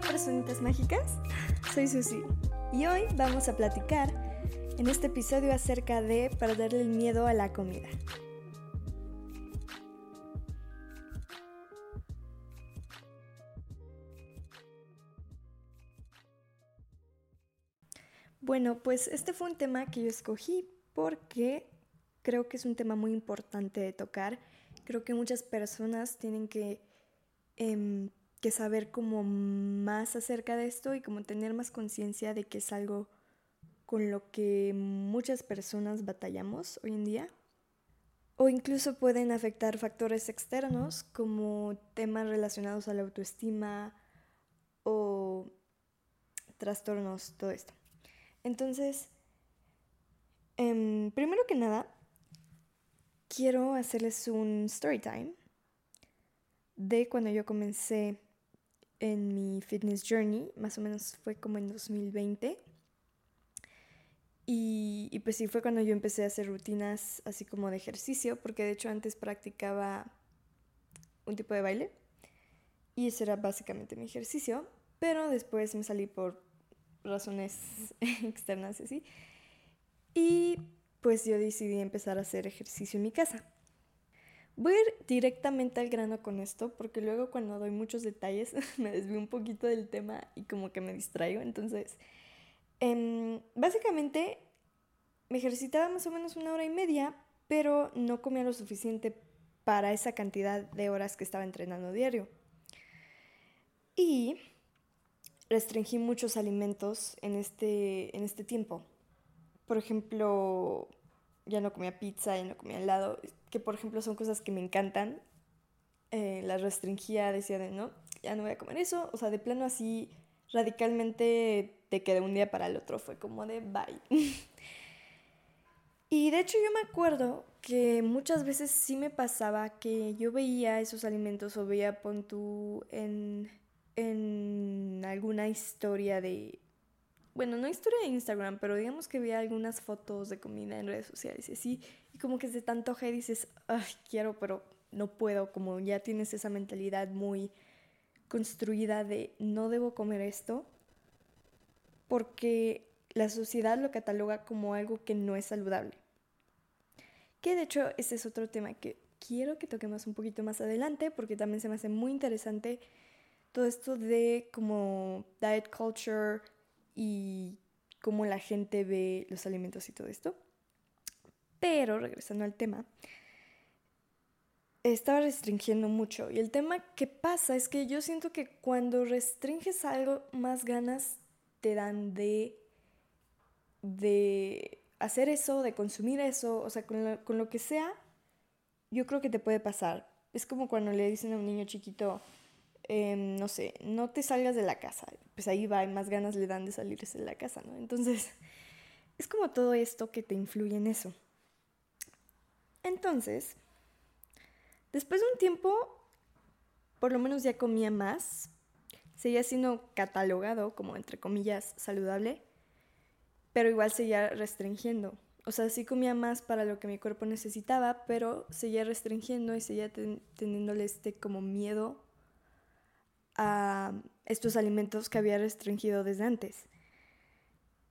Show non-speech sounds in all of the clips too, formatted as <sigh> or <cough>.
Personitas mágicas, soy Susi y hoy vamos a platicar en este episodio acerca de perderle el miedo a la comida. Bueno, pues este fue un tema que yo escogí porque creo que es un tema muy importante de tocar. Creo que muchas personas tienen que em, que saber como más acerca de esto y como tener más conciencia de que es algo con lo que muchas personas batallamos hoy en día. O incluso pueden afectar factores externos como temas relacionados a la autoestima o trastornos, todo esto. Entonces, em, primero que nada, quiero hacerles un story time de cuando yo comencé en mi fitness journey, más o menos fue como en 2020. Y, y, pues sí, fue cuando yo empecé a hacer rutinas así como de ejercicio, porque de hecho antes practicaba un tipo de baile y ese era básicamente mi ejercicio, pero después me salí por razones <laughs> externas así. Y pues yo decidí empezar a hacer ejercicio en mi casa. Voy a ir directamente al grano con esto, porque luego cuando doy muchos detalles <laughs> me desvío un poquito del tema y como que me distraigo. Entonces, em, básicamente me ejercitaba más o menos una hora y media, pero no comía lo suficiente para esa cantidad de horas que estaba entrenando diario. Y restringí muchos alimentos en este, en este tiempo. Por ejemplo, ya no comía pizza, ya no comía helado, que por ejemplo son cosas que me encantan. Eh, las restringía, decía de no, ya no voy a comer eso. O sea, de plano así radicalmente te quedé un día para el otro. Fue como de bye. <laughs> y de hecho yo me acuerdo que muchas veces sí me pasaba que yo veía esos alimentos o veía pon en, en alguna historia de bueno, no historia de Instagram, pero digamos que veía algunas fotos de comida en redes sociales y así, y como que se te antoja y dices, ay, quiero, pero no puedo, como ya tienes esa mentalidad muy construida de no debo comer esto, porque la sociedad lo cataloga como algo que no es saludable. Que de hecho ese es otro tema que quiero que toquemos un poquito más adelante, porque también se me hace muy interesante todo esto de como diet culture, y cómo la gente ve los alimentos y todo esto. Pero, regresando al tema, estaba restringiendo mucho. Y el tema que pasa es que yo siento que cuando restringes algo, más ganas te dan de, de hacer eso, de consumir eso, o sea, con con lo que sea, yo creo que te puede pasar. Es como cuando le dicen a un niño chiquito, Em, no sé, no te salgas de la casa. Pues ahí va, y más ganas le dan de salirse de la casa, ¿no? Entonces, <laughs> es como todo esto que te influye en eso. Entonces, después de un tiempo, por lo menos ya comía más. Seguía siendo catalogado como, entre comillas, saludable, pero igual seguía restringiendo. O sea, sí comía más para lo que mi cuerpo necesitaba, pero seguía restringiendo y seguía teniéndole este como miedo a estos alimentos que había restringido desde antes.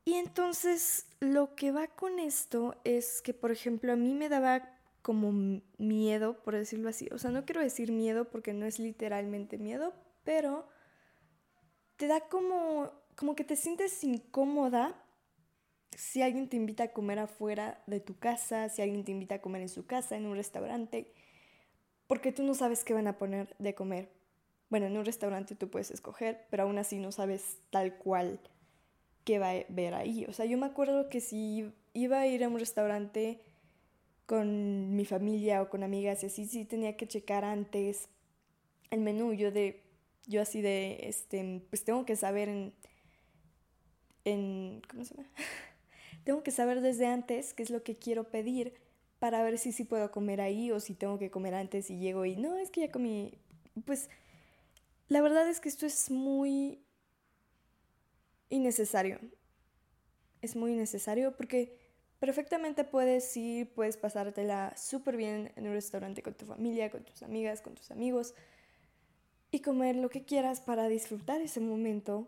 Y entonces lo que va con esto es que, por ejemplo, a mí me daba como miedo, por decirlo así. O sea, no quiero decir miedo porque no es literalmente miedo, pero te da como, como que te sientes incómoda si alguien te invita a comer afuera de tu casa, si alguien te invita a comer en su casa, en un restaurante, porque tú no sabes qué van a poner de comer. Bueno, en un restaurante tú puedes escoger, pero aún así no sabes tal cual qué va a ver ahí. O sea, yo me acuerdo que si iba a ir a un restaurante con mi familia o con amigas y así, sí tenía que checar antes el menú. Yo de, yo así de, este, pues tengo que saber en, en, ¿cómo se llama? <laughs> tengo que saber desde antes qué es lo que quiero pedir para ver si sí puedo comer ahí o si tengo que comer antes y llego y no, es que ya comí, pues la verdad es que esto es muy innecesario. Es muy innecesario porque perfectamente puedes ir, puedes pasártela súper bien en un restaurante con tu familia, con tus amigas, con tus amigos. y comer lo que quieras para disfrutar ese momento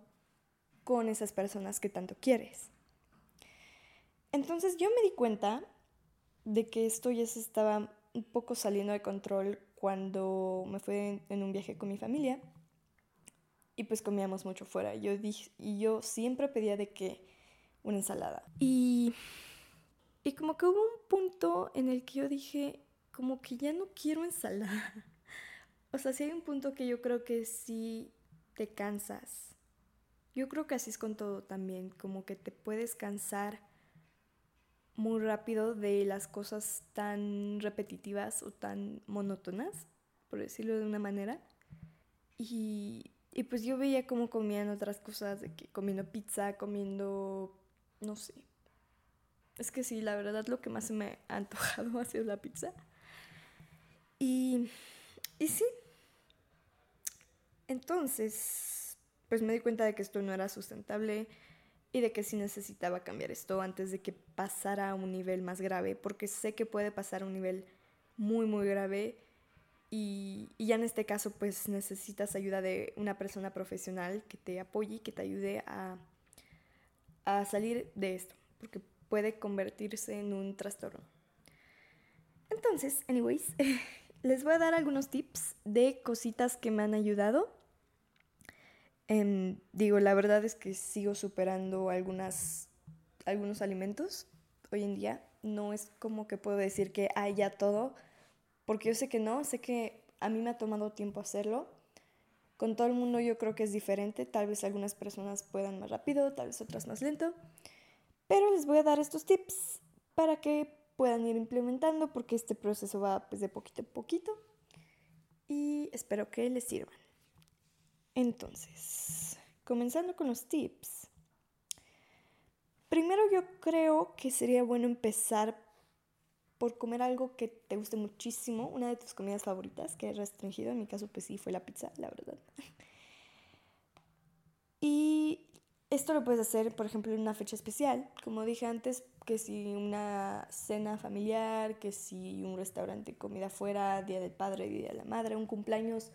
con esas personas que tanto quieres. Entonces yo me di cuenta de que esto ya se estaba un poco saliendo de control cuando me fui en un viaje con mi familia y pues comíamos mucho fuera. Yo y yo siempre pedía de que una ensalada. Y, y como que hubo un punto en el que yo dije, como que ya no quiero ensalada. <laughs> O sea, si hay un punto que yo creo que sí te cansas. Yo creo que así es con todo también, como que te puedes cansar muy rápido de las cosas tan repetitivas o tan monótonas, por decirlo de una manera. Y, y pues yo veía cómo comían otras cosas, de que comiendo pizza, comiendo, no sé. Es que sí, la verdad lo que más me ha antojado <laughs> ha sido la pizza. Y, y sí. Entonces, pues me di cuenta de que esto no era sustentable y de que sí necesitaba cambiar esto antes de que pasara a un nivel más grave, porque sé que puede pasar a un nivel muy, muy grave y, ya en este caso pues necesitas ayuda de una persona profesional que te apoye que te ayude a, a salir de esto, porque puede convertirse en un trastorno. Entonces, anyways, <laughs> les voy a dar algunos tips de cositas que me han ayudado. Em, digo, la verdad es que sigo superando algunas, algunos alimentos hoy en día. No es como que puedo decir que hay ya todo, porque yo sé que no, sé que a mí me ha tomado tiempo hacerlo. Con todo el mundo yo creo que es diferente, tal vez algunas personas puedan más rápido, tal vez otras más lento, pero les voy a dar estos tips para que puedan ir implementando porque este proceso va pues, de poquito a poquito y espero que les sirvan. Entonces, comenzando con los tips. Primero yo creo que sería bueno empezar por comer algo que te guste muchísimo, una de tus comidas favoritas, que es restringido, en mi caso pues sí fue la pizza, la verdad. <laughs> Y esto lo puedes hacer, por ejemplo, en una fecha especial, como dije antes, que si una cena familiar, que si un restaurante, comida fuera, Día del Padre, Día de la Madre, un cumpleaños,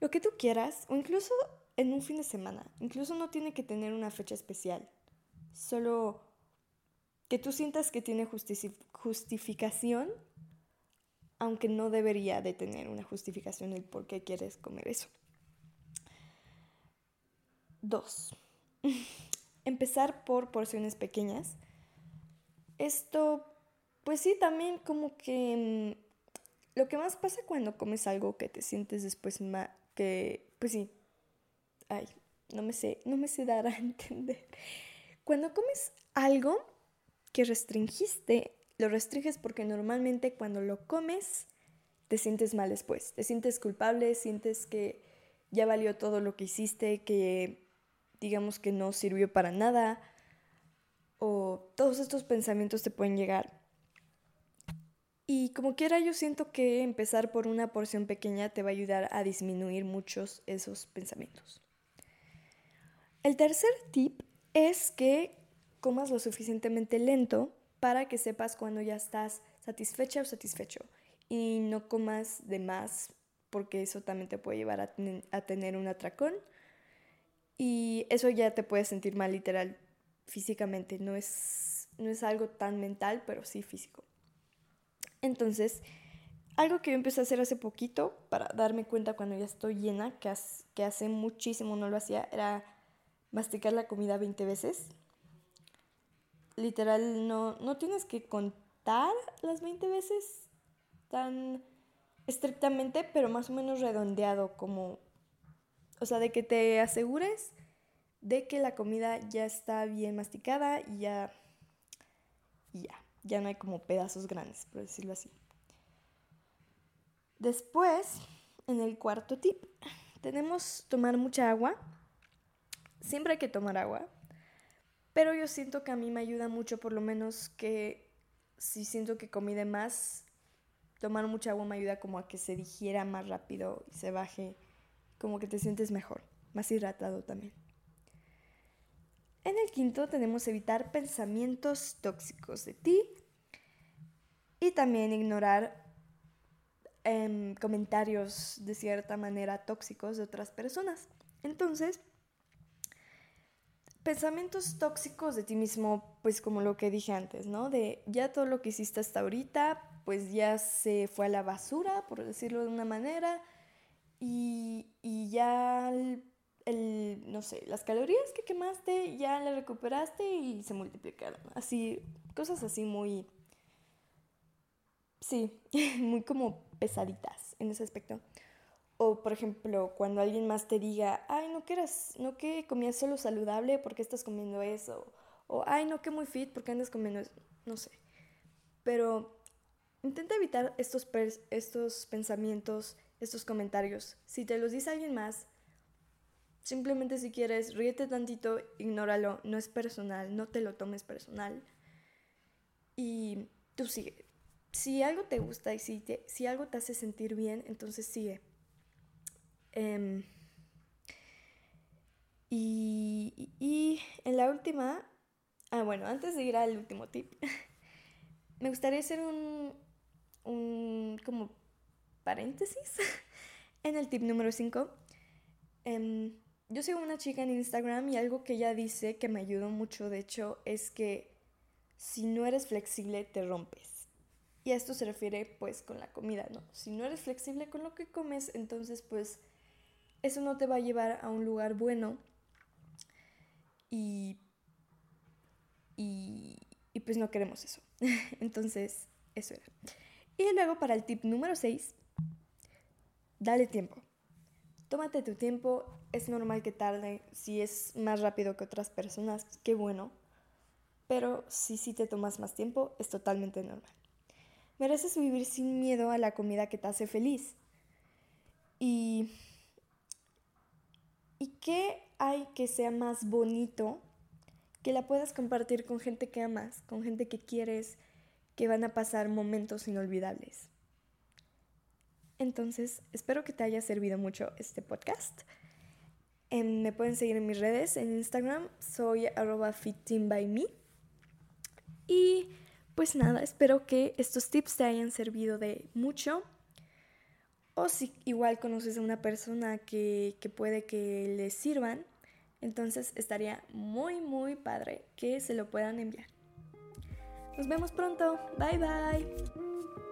lo que tú quieras, o incluso en un fin de semana. Incluso no tiene que tener una fecha especial. Solo que tú sientas que tiene justificación, aunque no debería de tener una justificación el por qué quieres comer eso. Dos. <laughs> Empezar por porciones pequeñas esto, pues sí, también como que mm, lo que más pasa cuando comes algo que te sientes después más, que, pues sí, ay, no me sé, no me sé dar a <laughs> entender. Cuando comes algo que restringiste, lo restringes porque normalmente cuando lo comes te sientes mal después, te sientes culpable, sientes que ya valió todo lo que hiciste, que digamos que no sirvió para nada, o todos estos pensamientos te pueden llegar. Y como quiera, yo siento que empezar por una porción pequeña te va a ayudar a disminuir muchos esos pensamientos. El tercer tip es que comas lo suficientemente lento para que sepas cuando ya estás satisfecha o satisfecho y no comas de más porque eso también te puede llevar a, a tener un atracón y eso ya te puede sentir mal literal físicamente, no es, no es algo tan mental, pero sí físico. Entonces, algo que yo empecé a hacer hace poquito para darme cuenta cuando ya estoy llena, que, que hace muchísimo no lo hacía, era masticar la comida 20 veces. Literal, no, no tienes que contar las 20 veces tan estrictamente, pero más o menos redondeado, como, o sea, de que te asegures de que la comida ya está bien masticada y ya, ya, ya no hay como pedazos grandes, por decirlo así. Después, en el cuarto tip, tenemos tomar mucha agua. Siempre hay que tomar agua, pero yo siento que a mí me ayuda mucho, por lo menos que si siento que comí de más, tomar mucha agua me ayuda como a que se digiera más rápido y se baje, como que te sientes mejor, más hidratado también. En el quinto tenemos evitar pensamientos tóxicos de ti y también ignorar em, comentarios de cierta manera tóxicos de otras personas. Entonces, pensamientos tóxicos de ti mismo, pues como lo que dije antes, ¿no? De ya todo lo que hiciste hasta ahorita, pues ya se fue a la basura, por decirlo de una manera, y, ya el, no sé, las calorías que quemaste ya las recuperaste y se multiplicaron. Así, cosas así muy, sí, <laughs> muy como pesaditas en ese aspecto. O, por ejemplo, cuando alguien más te diga, ay, no que, no que comías solo saludable, ¿por qué estás comiendo eso? O, ay, no que muy fit, ¿por qué andas comiendo eso? No sé. Pero intenta evitar estos, estos pensamientos, estos comentarios. Si te los dice alguien más, simplemente si quieres, ríete tantito, ignóralo, no es personal, no te lo tomes personal. Y tú sigue. Si algo te gusta y si, si algo te hace sentir bien, entonces sigue. Em, y, y, en la última, ah bueno, antes de ir al último tip, <laughs> me gustaría hacer un, un como paréntesis <laughs> en el tip número 5. Em, yo sigo una chica en Instagram y algo que ella dice que me ayudó mucho, de hecho, es que si no eres flexible te rompes. Y a esto se refiere pues con la comida, ¿no? Si no eres flexible con lo que comes, entonces pues eso no te va a llevar a un lugar bueno y, y, pues no queremos eso. <laughs> Entonces, eso era. Y luego para el tip número 6, dale tiempo. Tómate tu tiempo, es normal que tarde, si es más rápido que otras personas, qué bueno, pero si sí te tomas más tiempo, es totalmente normal. Mereces vivir sin miedo a la comida que te hace feliz. Y ¿Y qué hay que sea más bonito que la puedas compartir con gente que amas, con gente que quieres, que van a pasar momentos inolvidables? Entonces, espero que te haya servido mucho este podcast. Em, me pueden seguir en mis redes, en Instagram, soy arroba fittingbyme. Y pues nada, espero que estos tips te hayan servido de mucho. O si igual conoces a una persona que, que puede que le sirvan, entonces estaría muy, muy padre que se lo puedan enviar. Nos vemos pronto. Bye bye.